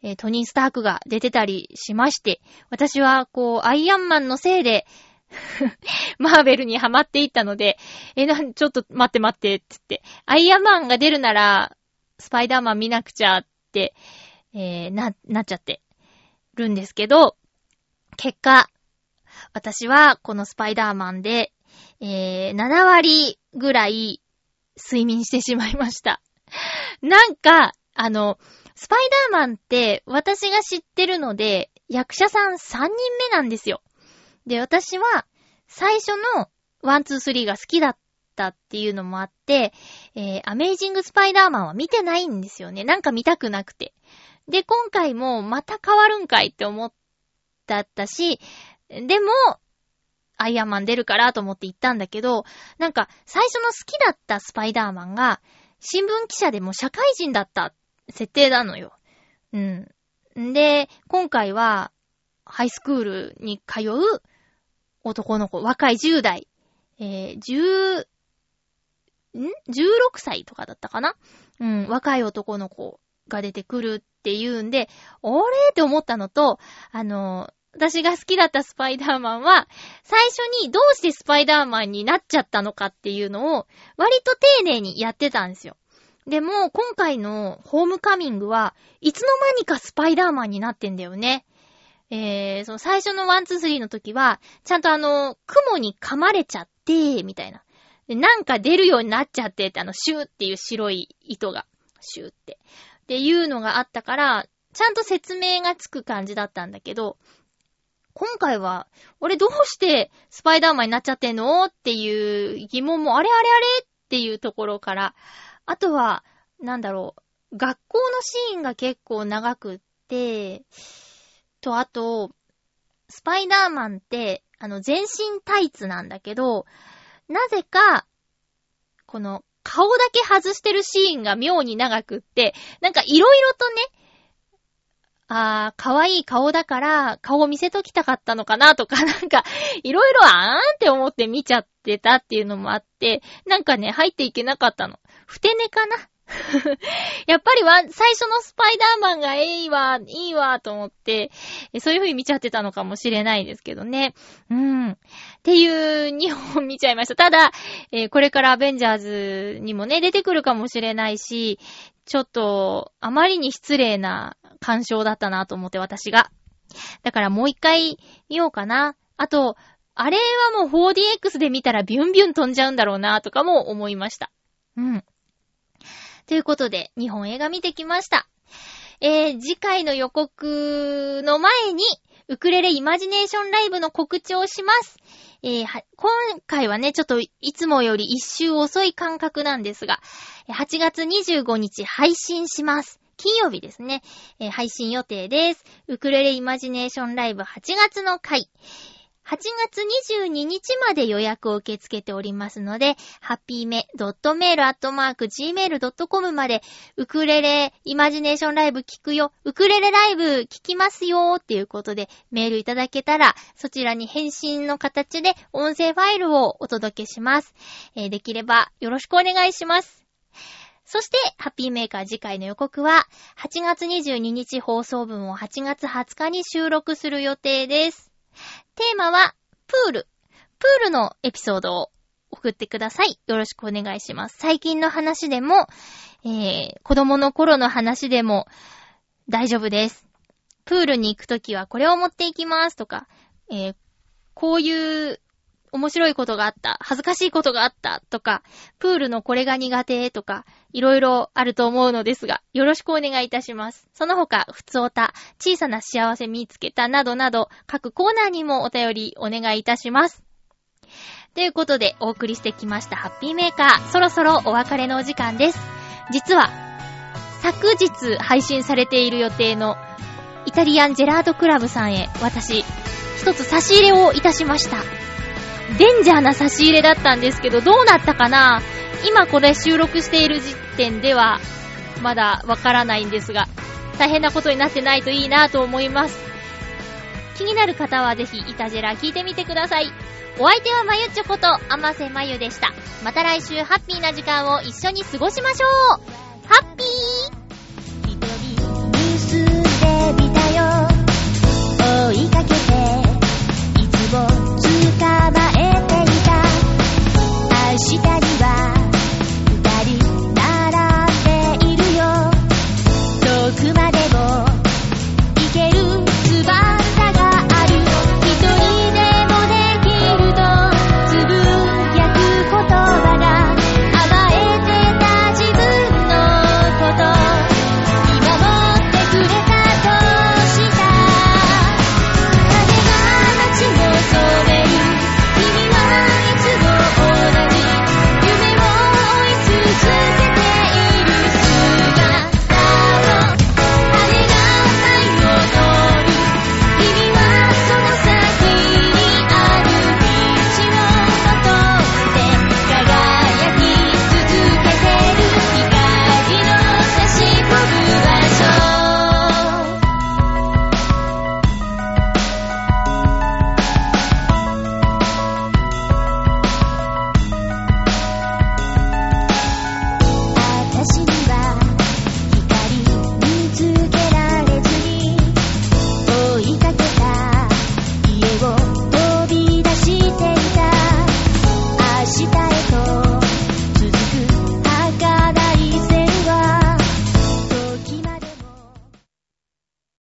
えー、トニー・スタークが出てたりしまして、私はこう、アイアンマンのせいで、マーベルにハマっていったので、え、なん、ちょっと待って待って、って言って、アイアンマンが出るなら、スパイダーマン見なくちゃって、えー、な、なっちゃってるんですけど、結果、私はこのスパイダーマンで、えー、7割ぐらい睡眠してしまいました。なんか、あの、スパイダーマンって私が知ってるので、役者さん3人目なんですよ。で、私は最初の1、2、3が好きだったたっていうのもあって、えー、アメイジングスパイダーマンは見てないんですよね。なんか見たくなくて。で、今回もまた変わるんかいって思ったったし、でも、アイアンマン出るからと思って行ったんだけど、なんか、最初の好きだったスパイダーマンが、新聞記者でも社会人だった設定なのよ。うん。んで、今回は、ハイスクールに通う男の子、若い10代、えー、10、ん ?16 歳とかだったかな？うん、若い男の子が出てくるっていうんで、あれって思ったのと、あの、私が好きだったスパイダーマンは、最初にどうしてスパイダーマンになっちゃったのかっていうのを、割と丁寧にやってたんですよ。でも、今回のホームカミングは、いつの間にかスパイダーマンになってんだよね。えー、その最初の one、two、three の時は、ちゃんとあの、蜘蛛に噛まれちゃって、みたいな。なんか出るようになっちゃってって、あの、シューっていう白い糸が、シューって。っていうのがあったから、ちゃんと説明がつく感じだったんだけど、今回は、俺どうしてスパイダーマンになっちゃってんのっていう疑問もあれあれあれっていうところから、あとは、なんだろう、学校のシーンが結構長くって、と、あと、スパイダーマンって、あの、全身タイツなんだけど、なぜか、この、顔だけ外してるシーンが妙に長くって、なんか色々とね、あー、可愛い顔だから、顔見せときたかったのかなとか、なんか、いろいろあーんって思って見ちゃってたっていうのもあって、なんかね、入っていけなかったの。ふてねかな やっぱりは、最初のスパイダーマンがいいわ、いいわ、と思って、そういう風に見ちゃってたのかもしれないですけどね。うん。っていう2本見ちゃいました。ただ、えー、これからアベンジャーズにもね、出てくるかもしれないし、ちょっと、あまりに失礼な鑑賞だったなと思って、私が。だからもう一回見ようかな。あと、あれはもう 4DX で見たらビュンビュン飛んじゃうんだろうな、とかも思いました。うん。ということで、日本映画見てきました。えー、次回の予告の前に、ウクレレイマジネーションライブの告知をします。えー、今回はね、ちょっといつもより一周遅い感覚なんですが、8月25日配信します。金曜日ですね、えー、配信予定です。ウクレレイマジネーションライブ8月の回。8月22日まで予約を受け付けておりますので、ハッピーメドットメールアットマーク gmail.com まで、ウクレレイマジネーションライブ聞くよ、ウクレレライブ聞きますよっていうことでメールいただけたら、そちらに返信の形で音声ファイルをお届けします。えー、できればよろしくお願いします。そして、ハッピーメーカー次回の予告は、8月22日放送分を8月20日に収録する予定です。テーマは、プール。プールのエピソードを送ってください。よろしくお願いします。最近の話でも、えー、子供の頃の話でも大丈夫です。プールに行くときはこれを持っていきますとか、えー、こういう面白いことがあった、恥ずかしいことがあったとか、プールのこれが苦手とか、いろいろあると思うのですが、よろしくお願いいたします。その他、ふつおた、小さな幸せ見つけたなどなど、各コーナーにもお便りお願いいたします。ということで、お送りしてきましたハッピーメーカー、そろそろお別れのお時間です。実は、昨日配信されている予定のイタリアンジェラートクラブさんへ私、一つ差し入れをいたしました。デンジャーな差し入れだったんですけど、どうなったかな？今これ収録している時点では、まだわからないんですが、大変なことになってないといいなと思います。気になる方はぜひ、イタジェラ聞いてみてください。お相手はまゆちょこと、あませまゆでした。また来週、ハッピーな時間を一緒に過ごしましょうハッピー追いかけていつも